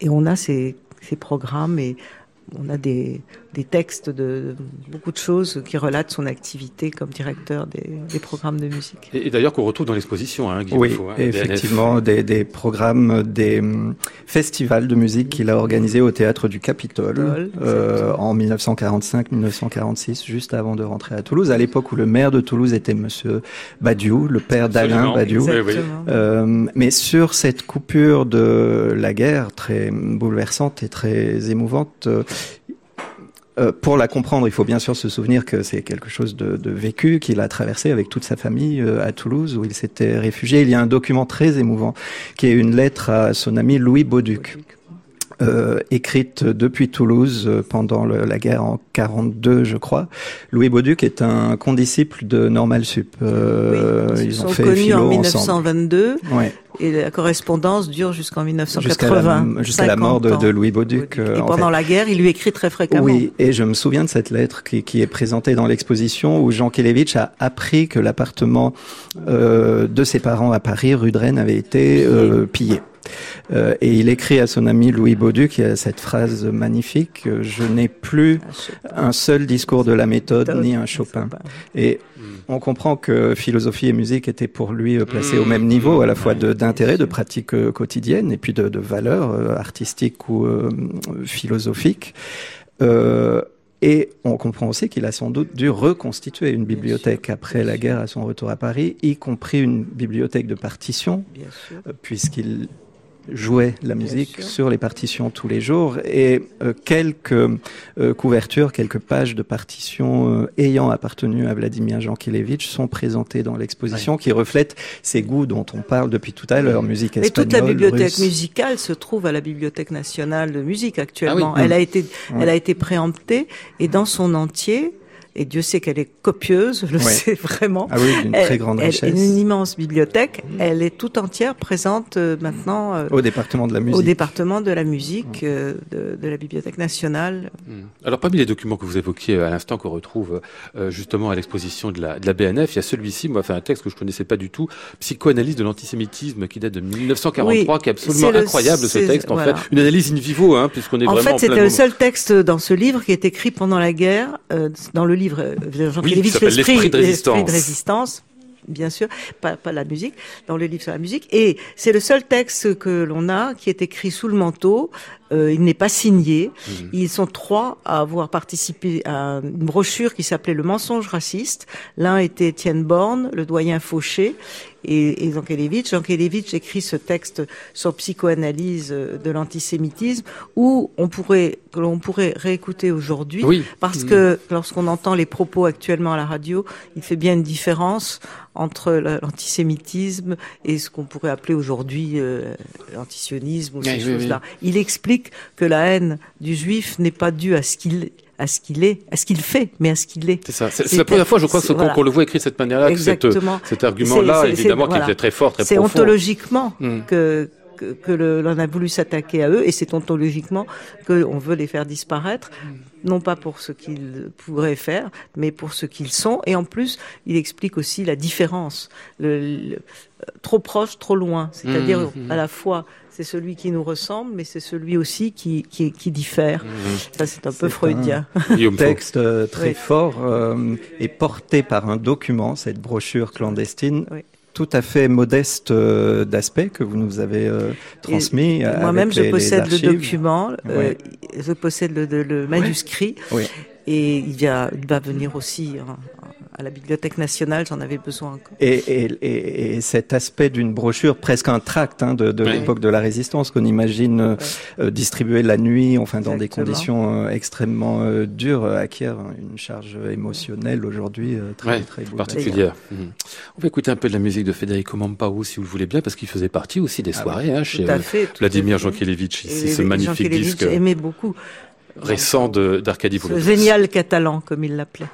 Speaker 3: et on a ces, ces programmes et on a des, des textes de, beaucoup de choses qui relatent son activité comme directeur des, des programmes de musique.
Speaker 2: Et, d'ailleurs qu'on retrouve dans l'exposition, hein,
Speaker 4: Oui, hein, effectivement, des, des, programmes, des hum, festivals de musique qu'il a organisés au théâtre du Capitole euh, en 1945-1946, juste avant de rentrer à Toulouse, à l'époque où le maire de Toulouse était Monsieur Badiou, le père d'Alain Badiou. Euh, mais sur cette coupure de la guerre très bouleversante et très émouvante, euh, pour la comprendre, il faut bien sûr se souvenir que c'est quelque chose de, de vécu qu'il a traversé avec toute sa famille euh, à Toulouse où il s'était réfugié. Il y a un document très émouvant qui est une lettre à son ami Louis Bauduc. Euh, écrite depuis Toulouse euh, pendant le, la guerre en 42, je crois. Louis Bauduc est un condisciple de Normal Sup.
Speaker 3: Euh, oui, ils, ils, ont sont fait connus en 1922. Ouais. Et la correspondance dure jusqu'en 1980.
Speaker 4: Jusqu'à la, mort de, de, Louis Bauduc.
Speaker 3: Et pendant fait. la guerre, il lui écrit très fréquemment.
Speaker 4: Oui, et je me souviens de cette lettre qui, qui est présentée dans l'exposition où Jean Kelevitch a appris que l'appartement euh, de ses parents à Paris, rue de Rennes, avait été euh, pillé. Euh, et il écrit à son ami Louis Baudu qui a cette phrase magnifique Je n'ai plus un seul discours de la méthode ni un Chopin. Et on comprend que philosophie et musique étaient pour lui euh, placés au même niveau, à la fois d'intérêt, de, de pratique euh, quotidienne et puis de, de valeurs artistiques ou philosophiques. Euh, et on comprend aussi qu'il a sans doute dû reconstituer une bibliothèque après la guerre à son retour à Paris, y compris une bibliothèque de partitions, puisqu'il jouait la musique sur les partitions tous les jours et euh, quelques euh, couvertures, quelques pages de partitions euh, ayant appartenu à Vladimir Jankélévitch sont présentées dans l'exposition qui reflètent ces goûts dont on parle depuis tout à l'heure, musique espagnole.
Speaker 3: Et toute la bibliothèque musicale se trouve à la Bibliothèque nationale de musique actuellement. Ah elle a été, elle a été préemptée et dans son entier, et Dieu sait qu'elle est copieuse, je le ouais. sais vraiment.
Speaker 4: Ah oui, d'une très grande
Speaker 3: elle,
Speaker 4: richesse.
Speaker 3: une immense bibliothèque. Elle est tout entière présente euh, maintenant euh,
Speaker 4: au département de la musique.
Speaker 3: Au département de la musique euh, de, de, la Bibliothèque nationale.
Speaker 2: Mmh. Alors parmi les documents que vous évoquiez à l'instant qu'on retrouve euh, justement à l'exposition de la, de la BNF, il y a celui-ci, moi, fait un texte que je connaissais pas du tout, psychoanalyse de l'antisémitisme, qui date de 1943, oui, qui est absolument est incroyable ce texte. En voilà. fait, une analyse in vivo, hein, puisqu'on est
Speaker 3: en
Speaker 2: vraiment.
Speaker 3: En fait, c'était le seul texte dans ce livre qui est écrit pendant la guerre, dans le livre Jean
Speaker 2: oui, l'esprit de,
Speaker 3: de résistance bien sûr, pas, pas, la musique, dans le livre sur la musique. Et c'est le seul texte que l'on a qui est écrit sous le manteau. Euh, il n'est pas signé. Mmh. Ils sont trois à avoir participé à une brochure qui s'appelait Le mensonge raciste. L'un était Étienne Borne, le doyen Fauché, et, et Zankelevitch. Zankelevitch écrit ce texte sur psychoanalyse de l'antisémitisme où on pourrait que l'on pourrait réécouter aujourd'hui
Speaker 2: oui.
Speaker 3: parce mmh. que lorsqu'on entend les propos actuellement à la radio, il fait bien une différence entre l'antisémitisme et ce qu'on pourrait appeler aujourd'hui euh, l'antisionisme ou ces oui, choses-là. Oui, il explique que la haine du juif n'est pas due à ce qu'il à ce qu'il est, à ce qu'il fait, mais à ce qu'il est.
Speaker 2: C'est ça. C'est la première fois, je crois, qu'on voilà. qu le voit écrit de cette manière-là, que cette, cet argument-là, évidemment, qui voilà. était très fort, très
Speaker 3: profond. C'est ontologiquement mm. que que, que l'on a voulu s'attaquer à eux, et c'est ontologiquement qu'on veut les faire disparaître, non pas pour ce qu'ils pourraient faire, mais pour ce qu'ils sont. Et en plus, il explique aussi la différence, le, le- trop proche, trop loin. C'est-à-dire
Speaker 2: Mhm.
Speaker 3: à la fois c'est celui qui nous ressemble, mais c'est celui aussi qui, qui, qui diffère. Ça, c'est un peu freudien.
Speaker 2: Guillaume Faux.
Speaker 4: texte euh, très
Speaker 3: Oui.
Speaker 4: fort euh, est porté par un document, cette brochure clandestine,
Speaker 3: Oui.
Speaker 4: Tout à fait modeste euh, d'aspect que vous nous avez euh, transmis. Euh,
Speaker 3: Moi-même, je
Speaker 4: les
Speaker 3: possède le document, je possède le, le- le manuscrit,
Speaker 4: Oui.
Speaker 3: et il va, il va venir aussi hein, à la Bibliothèque nationale, j'en avais besoin encore.
Speaker 4: Et, et, et, et cet aspect d'une brochure, presque un tract hein, de, de
Speaker 2: Oui.
Speaker 4: l'époque de la résistance, qu'on imagine euh, euh, distribuer la nuit, enfin dans des conditions euh, extrêmement euh, dures, acquiert une charge émotionnelle aujourd'hui euh, très,
Speaker 2: Ouais,
Speaker 4: très
Speaker 2: particulière. Mhm. On va écouter un peu de la musique de Federico Mampaou, si vous le voulez bien, parce qu'il faisait partie aussi des
Speaker 4: Ah
Speaker 2: soirées hein, chez
Speaker 3: Tout à fait. tout à
Speaker 2: Vladimir. Jankélévitch, ici,
Speaker 3: Et
Speaker 2: ce magnifique disque
Speaker 3: aimait beaucoup
Speaker 2: récent de- d'Arcadie
Speaker 3: génial catalan, comme il l'appelait.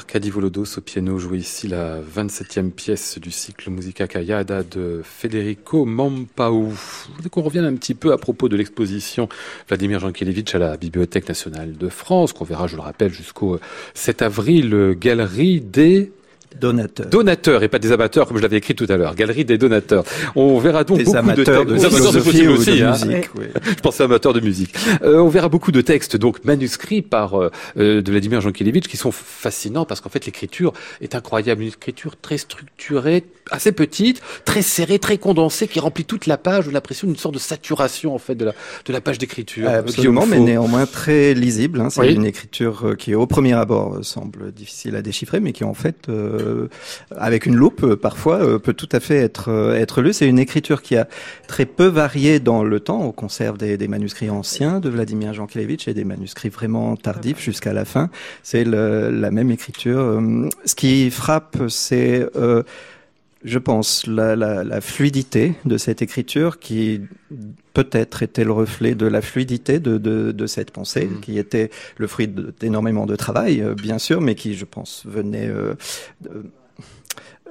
Speaker 2: Arcadie Volodos au piano joue ici la 27e pièce du cycle Musica Callada de Federico Mampaou. Je voudrais qu'on revienne un petit peu à propos de l'exposition Vladimir Jankélévitch à la Bibliothèque nationale de France, qu'on verra, je le rappelle, jusqu'au 7 avril, Galerie des
Speaker 4: Donateur.
Speaker 2: Donateurs et pas des amateurs comme je l'avais écrit tout à l'heure. Galerie des donateurs. On verra donc
Speaker 4: Des
Speaker 2: beaucoup
Speaker 4: amateurs
Speaker 2: de
Speaker 4: de philosophie ou
Speaker 2: aussi,
Speaker 4: de
Speaker 2: hein.
Speaker 4: musique. oui.
Speaker 2: Je pensais amateur de musique. Euh, on verra beaucoup de textes, donc manuscrits par euh, euh, de Vladimir Jankélévitch, qui sont fascinants parce qu'en fait l'écriture est incroyable, une écriture très structurée, assez petite, très serrée, très condensée, qui remplit toute la page. On a l'impression d'une sorte de saturation en fait de la de la page d'écriture.
Speaker 4: Absolument,
Speaker 2: Guillaume
Speaker 4: mais néanmoins très lisible. hein. C'est
Speaker 2: Oui.
Speaker 4: une écriture euh, qui, au premier abord, euh, semble difficile à déchiffrer, mais qui, en fait, euh, avec une loupe, euh, parfois, euh, peut tout à fait être euh, être lue. C'est une écriture qui a très peu varié dans le temps. On conserve des, des manuscrits anciens de Vladimir Jankélévitch et des manuscrits vraiment tardifs jusqu'à la fin. C'est la même écriture. Euh, Ce qui frappe, c'est euh, je pense, la, la, la fluidité de cette écriture qui peut-être était le reflet de la fluidité de, de, de cette pensée,
Speaker 2: Mhm.
Speaker 4: qui était le fruit d'énormément de travail, euh, bien sûr, mais qui, je pense, venait euh,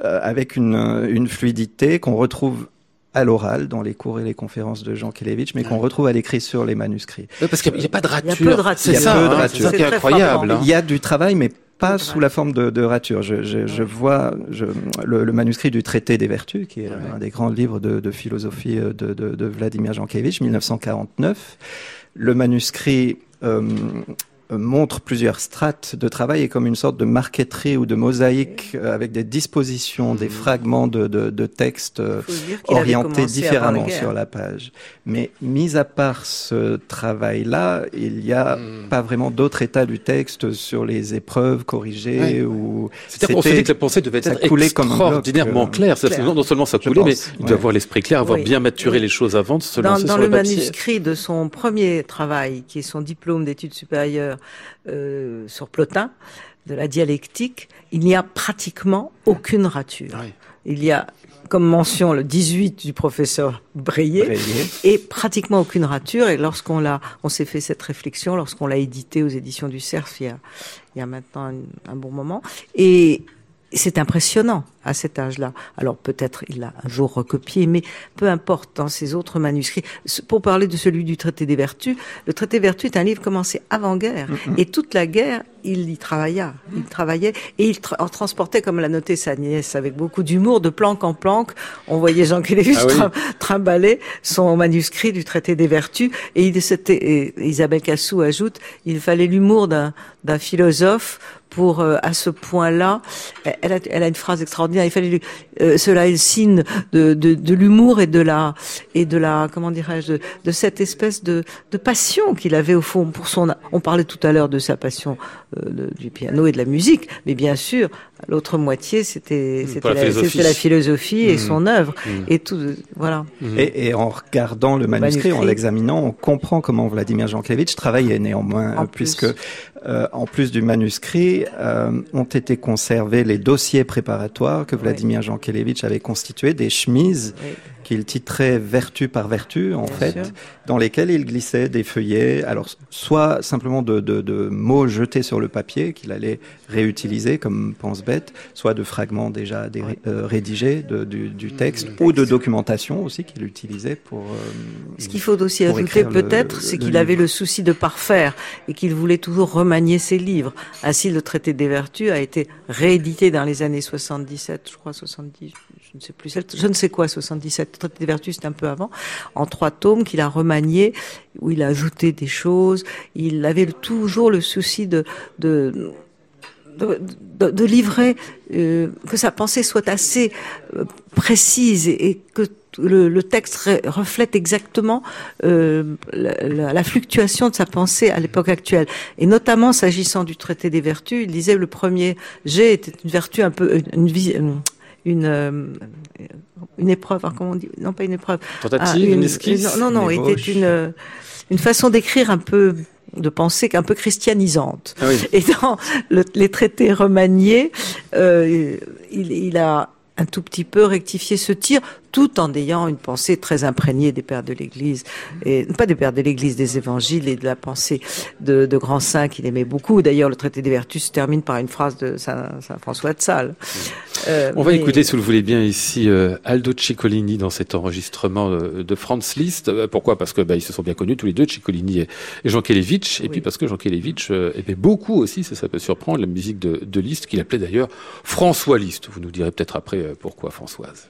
Speaker 4: euh, avec une, une fluidité qu'on retrouve à l'oral dans les cours et les conférences de Jean Kelevitch, mais qu'on retrouve à l'écrit sur les manuscrits.
Speaker 2: Ouais, parce qu'il n'y a, pas de
Speaker 3: Il y a
Speaker 2: rature.
Speaker 3: peu de rature.
Speaker 2: C'est
Speaker 4: Il y a
Speaker 2: ça,
Speaker 4: peu de
Speaker 2: hein,
Speaker 4: rature.
Speaker 2: c'est ça qui est incroyable. hein.
Speaker 4: Il y a du travail, mais pas sous la forme de, de rature. Je, je, je vois je, le, le manuscrit du traité des vertus, qui est un des grands livres de, de philosophie euh, de, Vladimir Jankévitch, 1949. Le manuscrit euh, montre plusieurs strates de travail et comme une sorte de marqueterie ou de mosaïque euh, avec des dispositions, des fragments de, de, de textes euh, orientés différemment sur la page. Mais mis à part ce travail-là, il n'y a
Speaker 2: Hmm.
Speaker 4: pas vraiment d'autre état du texte sur les épreuves corrigées ou.
Speaker 2: C'est-à-dire qu'on se dit que la pensée devait être extraordinairement
Speaker 4: euh,
Speaker 2: claire.
Speaker 3: Clair.
Speaker 2: Non seulement ça coulait, mais il doit
Speaker 4: ouais.
Speaker 2: avoir l'esprit clair, avoir
Speaker 3: Oui.
Speaker 2: bien maturé
Speaker 3: Oui.
Speaker 2: les choses avant de se
Speaker 3: Dans,
Speaker 2: lancer
Speaker 3: dans
Speaker 2: sur
Speaker 3: le
Speaker 2: le papier.
Speaker 3: manuscrit de son premier travail, qui est son diplôme d'études supérieures euh, sur Plotin, de la dialectique, il n'y a pratiquement aucune rature. Il y a comme mention le 18 du professeur Breillet. et pratiquement aucune rature. Et lorsqu'on l'a, on s'est fait cette réflexion lorsqu'on l'a édité aux éditions du Cerf il y a, il y a maintenant un, un bon moment. Et c'est impressionnant à cet âge-là. Alors peut-être il l'a un jour recopié, mais peu importe dans ses autres manuscrits. Pour parler de celui du traité des vertus, le traité des vertus est un livre commencé avant-guerre. Et toute la guerre, il y travailla. Il travaillait et il tra- en transportait, comme l'a noté sa nièce, avec beaucoup d'humour, de planque en planque. On voyait Jean Kélévis
Speaker 2: Ah oui.
Speaker 3: trimballer son manuscrit du traité des vertus. Et il et Isabelle Cassou ajoute, il fallait l'humour d'un philosophe pour euh, à ce point-là, elle a, elle a une phrase extraordinaire. Il fallait euh, cela est le signe de, de, de l'humour et de la et de la comment dirais-je de, de cette espèce de, de passion qu'il avait au fond pour son. On parlait tout à l'heure de sa passion euh, du piano et de la musique, mais bien sûr l'autre moitié c'était
Speaker 2: la
Speaker 3: la,
Speaker 2: philosophie.
Speaker 3: c'était la philosophie et
Speaker 2: Mhm.
Speaker 3: son œuvre
Speaker 2: Mhm.
Speaker 3: et tout voilà.
Speaker 4: Et, et en regardant le manuscrit, en l'examinant, on comprend comment Vladimir Jankévitch travaillait néanmoins,
Speaker 3: En plus.
Speaker 4: puisque euh, en plus du manuscrit, euh, ont été conservés les dossiers préparatoires que Vladimir Jankélévitch avait constitués, des chemises
Speaker 3: Oui.
Speaker 4: Qu'il titrait vertu par vertu, en
Speaker 3: Bien
Speaker 4: fait,
Speaker 3: sûr.
Speaker 4: dans lesquelles il glissait des feuillets, alors soit simplement de, de, de mots jetés sur le papier qu'il allait réutiliser comme pense-bête, soit de fragments déjà dé- euh, rédigés de- du, du texte, ou de documentation aussi qu'il utilisait pour... euh,
Speaker 3: Ce qu'il faut aussi ajouter peut-être, c'est qu'il avait le souci de parfaire et qu'il voulait toujours remanier ses livres. Ainsi, le traité des vertus a été réédité dans les années 77, je crois 70, je ne sais plus, je ne sais quoi 77. Traité des vertus c'est un peu avant, en trois tomes qu'il a remanié, où il a ajouté des choses. Il avait toujours le souci de de de, livrer, euh, que sa pensée soit assez euh, précise et, que le, texte re- reflète exactement euh, la, fluctuation de sa pensée à l'époque actuelle. Et notamment s'agissant du traité des vertus, il disait le premier G était une vertu un peu une vis- une euh, une épreuve, hein, comment on dit Non, pas une épreuve.
Speaker 2: Tentative,
Speaker 3: Ah,
Speaker 2: une, esquisse.
Speaker 3: Non, non, non,
Speaker 4: une
Speaker 3: était une euh, une façon d'écrire un peu de pensée un peu christianisante.
Speaker 2: Ah oui.
Speaker 3: Et dans le- les traités remaniés, euh, il, il a un tout petit peu rectifié ce tir, tout en ayant une pensée très imprégnée des pères de l'Église, et pas des pères de l'Église, des évangiles et de la pensée de, de grands saints qu'il aimait beaucoup. D'ailleurs, le traité des vertus se termine par une phrase de Saint, François de Sales.
Speaker 2: Euh, On va écouter, si vous le voulez bien, ici euh, Aldo Ciccolini dans cet enregistrement euh, de Franz Liszt. Pourquoi? Parce que bah, ils se sont bien connus tous les deux, Ciccolini et, Jean Kelevitch, et puis parce que Jean Kelevitch aimait beaucoup aussi, ça, ça peut surprendre, la musique de, de Liszt, qu'il appelait d'ailleurs François Liszt. Vous nous direz peut-être après pourquoi Françoise.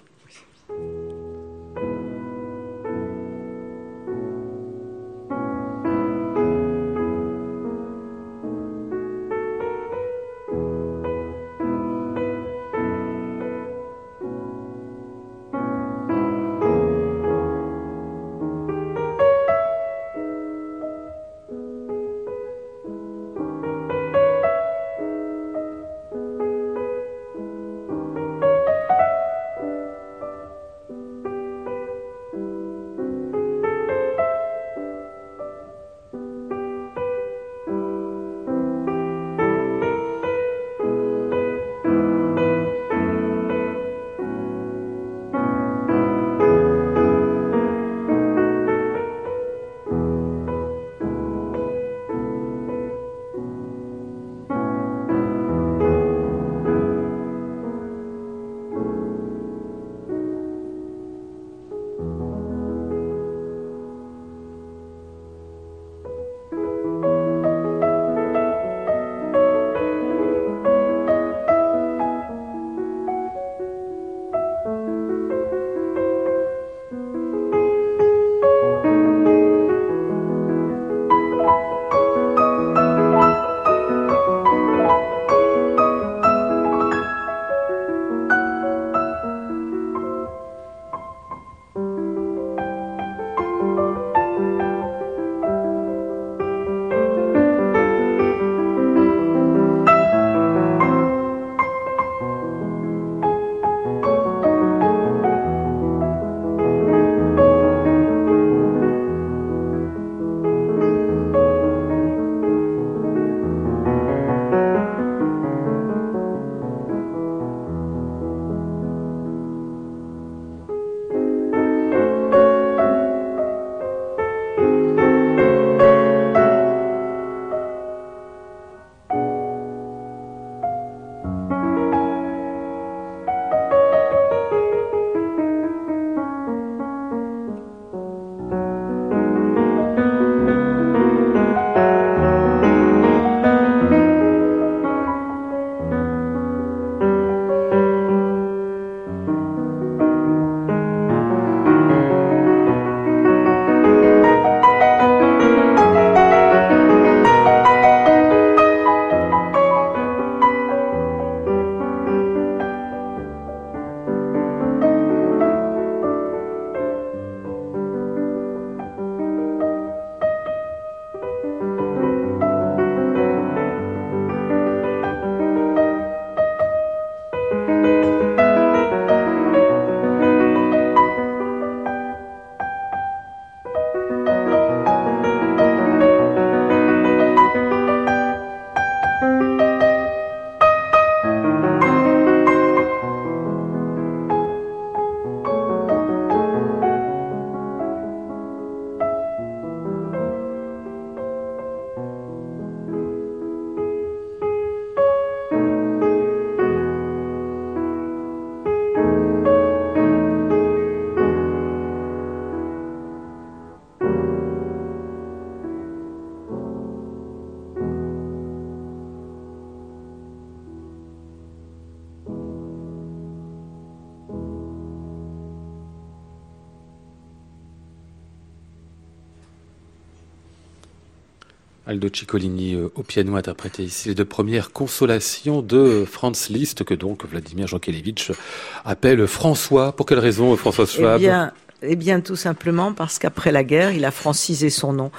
Speaker 2: Aldo Ciccolini euh, au piano interprété ici les deux premières consolations de Franz Liszt que donc Vladimir Jankélévitch appelle François. Pour quelle raison François Schwab?
Speaker 3: eh bien, eh bien, tout simplement parce qu'après la guerre, il a francisé son nom.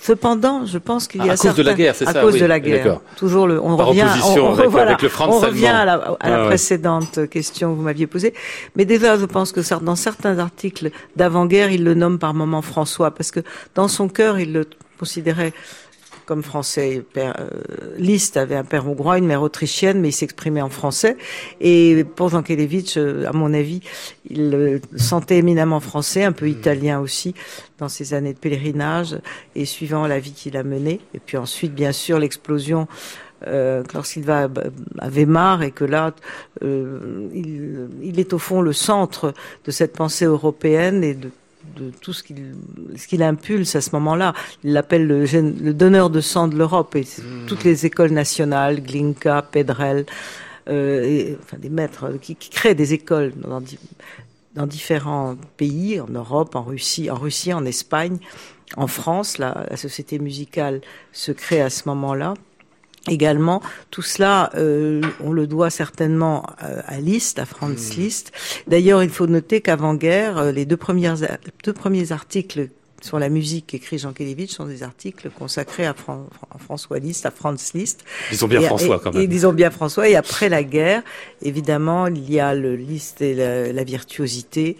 Speaker 3: Cependant, je pense qu'il y a
Speaker 2: à cause de la guerre, c'est ça.
Speaker 3: À cause de la guerre. Toujours le, on revient, on,
Speaker 2: avec, avec, le
Speaker 3: on revient à la, à la précédente question que vous m'aviez posée. Mais déjà, je pense que dans certains articles d'avant-guerre, il le nomme par moment François, parce que dans son cœur, il le considérait comme français. Père, euh, Liszt avait un père hongrois, une mère autrichienne, mais il s'exprimait en français. Et pour Jankélévitch, euh, à mon avis, il euh, sentait éminemment français, un peu
Speaker 2: Mmh.
Speaker 3: italien aussi, dans ses années de pèlerinage et suivant la vie qu'il a menée. Et puis ensuite, bien sûr, l'explosion euh, lorsqu'il va à à Weimar et que là, euh, il, il est au fond le centre de cette pensée européenne et de, de tout ce qu'il ce qu'il impulse à ce moment-là. Il l'appelle le, donneur de sang de l'Europe et c'est toutes les écoles nationales, Glinka, Pedrel, euh, et, enfin des maîtres qui, qui créent des écoles dans, di- dans différents pays, en Europe, en Russie, en Russie, en Espagne, en France. La, la société musicale se crée à ce moment-là. Également, tout cela, euh, on le doit certainement euh, à Liszt, à Franz Liszt. D'ailleurs, il faut noter qu'avant-guerre, euh, les deux, premières, deux premiers articles sur la musique qu'écrit Jean Kelevitch sont des articles consacrés à Fran- Fran- François Liszt, à Franz Liszt.
Speaker 2: Disons bien
Speaker 3: Et-
Speaker 2: François
Speaker 3: et-
Speaker 2: quand
Speaker 3: Et
Speaker 2: même.
Speaker 3: disons bien François. Et après la guerre, évidemment, il y a le Liszt et la, la virtuosité,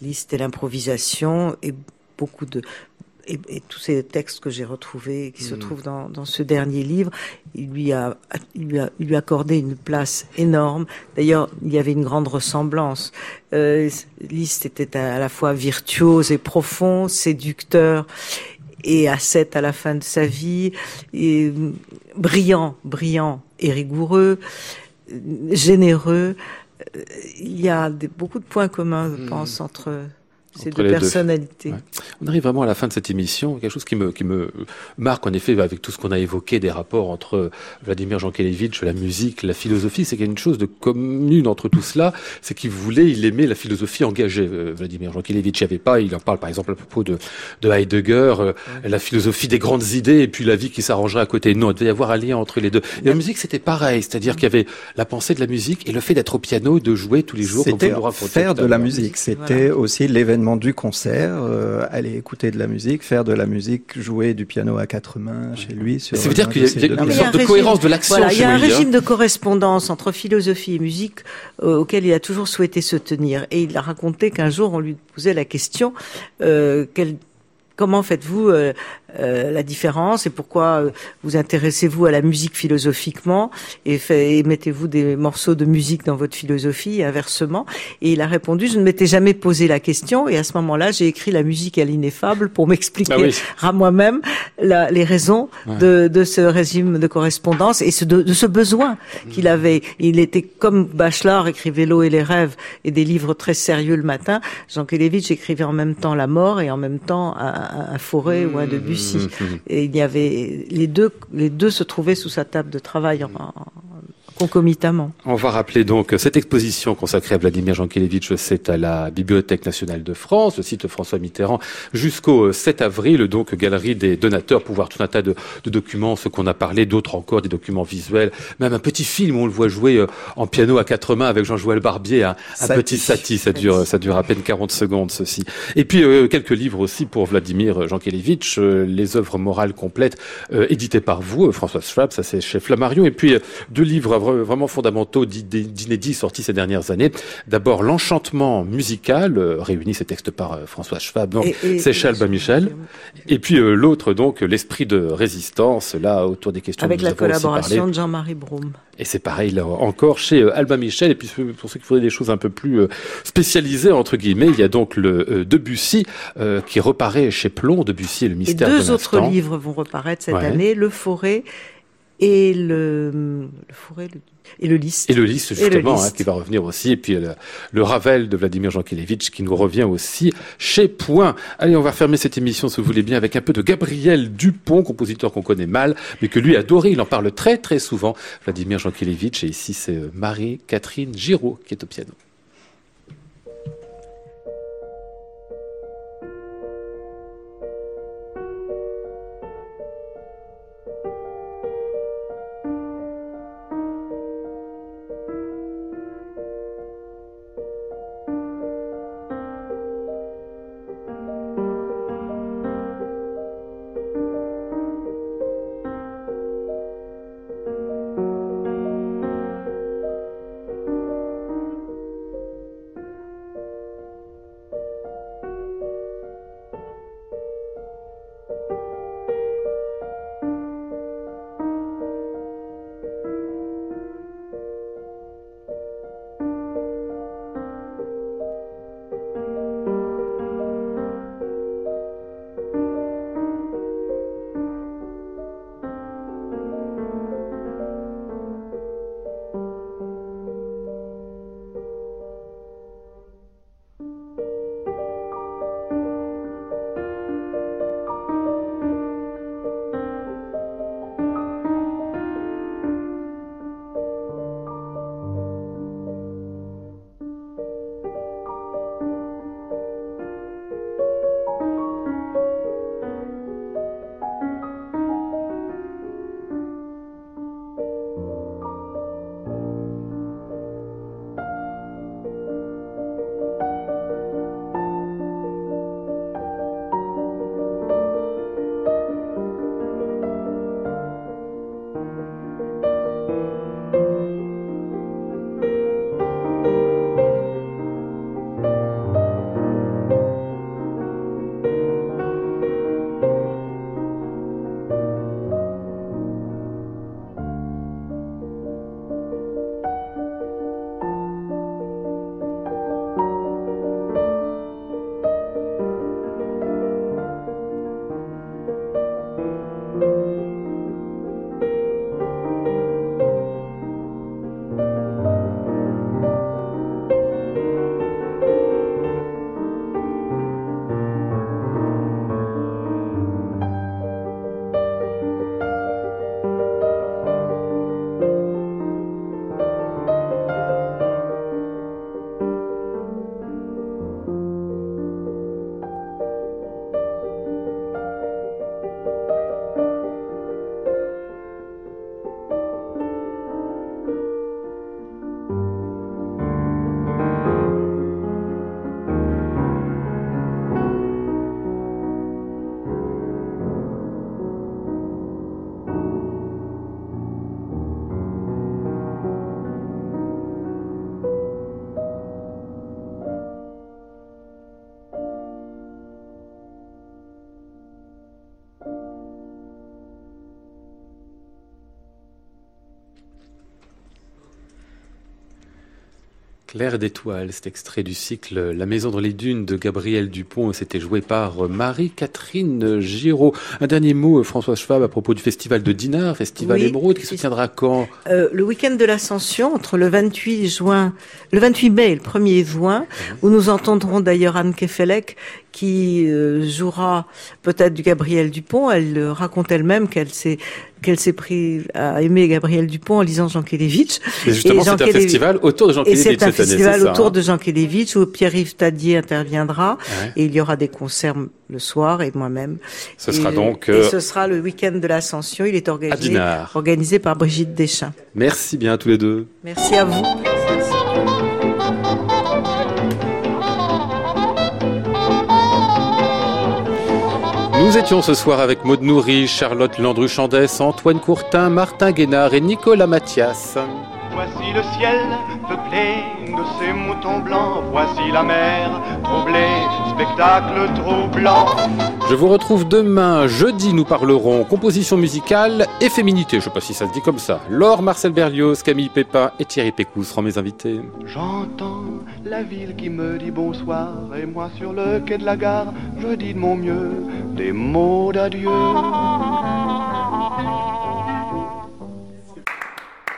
Speaker 3: Liszt et l'improvisation, et beaucoup de et, et tous ces textes que j'ai retrouvés, qui se
Speaker 2: Mm.
Speaker 3: trouvent dans, dans ce dernier livre, il lui a, il lui a, il lui a accordé une place énorme. D'ailleurs, il y avait une grande ressemblance. Euh, Liszt était à, à la fois virtuose et profond, séducteur et ascète à la fin de sa vie, et euh, brillant, brillant et rigoureux, euh, généreux. Euh, Il y a des- beaucoup de points communs, je
Speaker 2: Mm.
Speaker 3: pense, entre ces deux
Speaker 2: les deux.
Speaker 3: personnalités.
Speaker 2: Ouais. On arrive vraiment à la fin de cette émission, quelque chose qui me, qui me marque en effet avec tout ce qu'on a évoqué des rapports entre Vladimir Jankélévitch, la musique, la philosophie, c'est qu'il y a une chose de commune entre tout cela, c'est qu'il voulait, il aimait la philosophie engagée. euh, Vladimir Jankélévitch, il n'y avait pas, il en parle par exemple à propos de, de Heidegger, euh, la philosophie des grandes idées et puis la vie qui s'arrangerait à côté. Non, il devait y avoir un lien entre les deux. Et la musique, c'était pareil, c'est-à-dire qu'il y avait la pensée de la musique et le fait d'être au piano, de jouer tous les jours.
Speaker 4: C'était faire de la musique. C'était aussi l'événement du concert, euh, aller écouter de la musique, faire de la musique, jouer du piano à quatre mains chez lui. Sur
Speaker 2: Ça veut dire qu'il y a-
Speaker 4: ses
Speaker 2: il y a
Speaker 4: deux
Speaker 2: une sorte
Speaker 3: un
Speaker 2: de
Speaker 3: régime-
Speaker 2: cohérence de l'action
Speaker 3: Voilà, il y a un
Speaker 2: hein.
Speaker 3: régime de correspondance entre philosophie et musique euh, auquel il a toujours souhaité se tenir. Et il a raconté qu'un jour on lui posait la question euh, quel- comment faites-vous euh, euh, la différence et pourquoi euh, vous intéressez-vous à la musique philosophiquement et, fait- et mettez-vous des morceaux de musique dans votre philosophie et inversement Et il a répondu je ne m'étais jamais posé la question et à ce moment-là j'ai écrit la musique à l'ineffable pour m'expliquer
Speaker 2: Ah oui.
Speaker 3: à moi-même la- les raisons
Speaker 2: Ouais.
Speaker 3: de, de ce régime de correspondance et ce, de, de ce besoin
Speaker 2: Mmh.
Speaker 3: qu'il avait. Il était comme Bachelard écrivait L'eau et les rêves et des livres très sérieux le matin. Jean Kelevitch écrivait en même temps La mort et en même temps un, un- un Forêt ou un Debussy.
Speaker 2: Mhm.
Speaker 3: Et il y avait les deux, les deux se trouvaient sous sa table de travail en- concomitamment.
Speaker 2: On va rappeler donc cette exposition consacrée à Vladimir Jankélévitch, c'est à la Bibliothèque nationale de France, le site François Mitterrand, jusqu'au 7 avril, donc galerie des donateurs pour voir tout un tas de, de documents, ce qu'on a parlé, d'autres encore, des documents visuels, même un petit film où on le voit jouer euh, en piano à quatre mains avec Jean-Joël Barbier, un, petit Satie, ça dure, ça dure à peine 40 secondes ceci. Et puis euh, quelques livres aussi pour Vladimir Jankélévitch, euh, les œuvres morales complètes euh, éditées par vous, François Schwab, ça c'est chez Flammarion, et puis euh, deux livres vra- vraiment fondamentaux d'inédits sortis ces dernières années. D'abord, l'enchantement musical, euh, réunit ces textes par euh, François Schwab, donc,
Speaker 3: Et- et-
Speaker 2: c'est chez Albin Michel. et puis euh, l'autre, donc, l'esprit de résistance, là, autour des questions
Speaker 3: Avec la
Speaker 2: avons
Speaker 3: collaboration de Jean-Marie Brome.
Speaker 2: Et c'est pareil, là, encore chez euh, Albin Michel, et puis pour ceux qui feraient des choses un peu plus euh, spécialisées, entre guillemets, il y a donc le Debussy, qui reparaît chez Plomb, Debussy et le
Speaker 3: Et
Speaker 2: mystère
Speaker 3: deux
Speaker 2: de
Speaker 3: autres livres vont reparaître cette
Speaker 2: Ouais.
Speaker 3: année, Le Forêt et le, le Forêt le- et le Liszt.
Speaker 2: Et le Liszt,
Speaker 3: le
Speaker 2: justement,
Speaker 3: Liszt.
Speaker 2: hein, qui va revenir aussi. Et puis euh, le, le Ravel de Vladimir Jankélévitch qui nous revient aussi chez Point. Allez, on va fermer cette émission, si vous voulez bien, avec un peu de Gabriel Dupont, compositeur qu'on connaît mal, mais que lui adorait. Il en parle très, très souvent. Vladimir Jankélévitch. Et ici, c'est euh, Marie-Catherine Giraud qui est au piano. Claire d'étoiles, cet extrait du cycle La Maison dans les Dunes de Gabriel Dupont. C'était joué par Marie-Catherine Giraud. Un dernier mot, François Schwab, à propos du festival de Dinard, Festival Émeraude, qui se tiendra quand?
Speaker 3: Euh, Le week-end de l'Ascension, entre le 28 juin, le 28 mai et le 1er juin, mhm. où nous entendrons d'ailleurs Anne Kefelec, qui euh, jouera peut-être du Gabriel Dupont. Elle raconte elle-même qu'elle s'est qu'elle s'est pris à aimer Gabriel Dupont en lisant Jean Kelevitch.
Speaker 2: Et justement, c'est un festival autour de Jean Kelevitch.
Speaker 3: Et c'est un festival autour hein. de Jean Kelevitch où Pierre-Yves Tadier interviendra et il y aura des concerts le soir et moi-même.
Speaker 2: Ce sera donc.
Speaker 3: Et ce sera le week-end de l'Ascension. Il est organisé, organisé par Brigitte Deschamps.
Speaker 2: Merci bien à tous les deux.
Speaker 3: Merci à vous.
Speaker 2: Nous étions ce soir avec Maud Nourri, Charlotte Landru-Chandès, Antoine Courtin, Martin Guénard et Nicolas Mathias.
Speaker 7: Voici le ciel peuplé de ces moutons blancs. Voici la mer troublée, spectacle troublant.
Speaker 2: Je vous retrouve demain, jeudi, nous parlerons composition musicale et féminité. Je sais pas si ça se dit comme ça. Laure Marcel Berlioz, Camille Pépin et Thierry Pécou seront mes invités.
Speaker 7: J'entends la ville qui me dit bonsoir et moi sur le quai de la gare, je dis de mon mieux des mots d'adieu.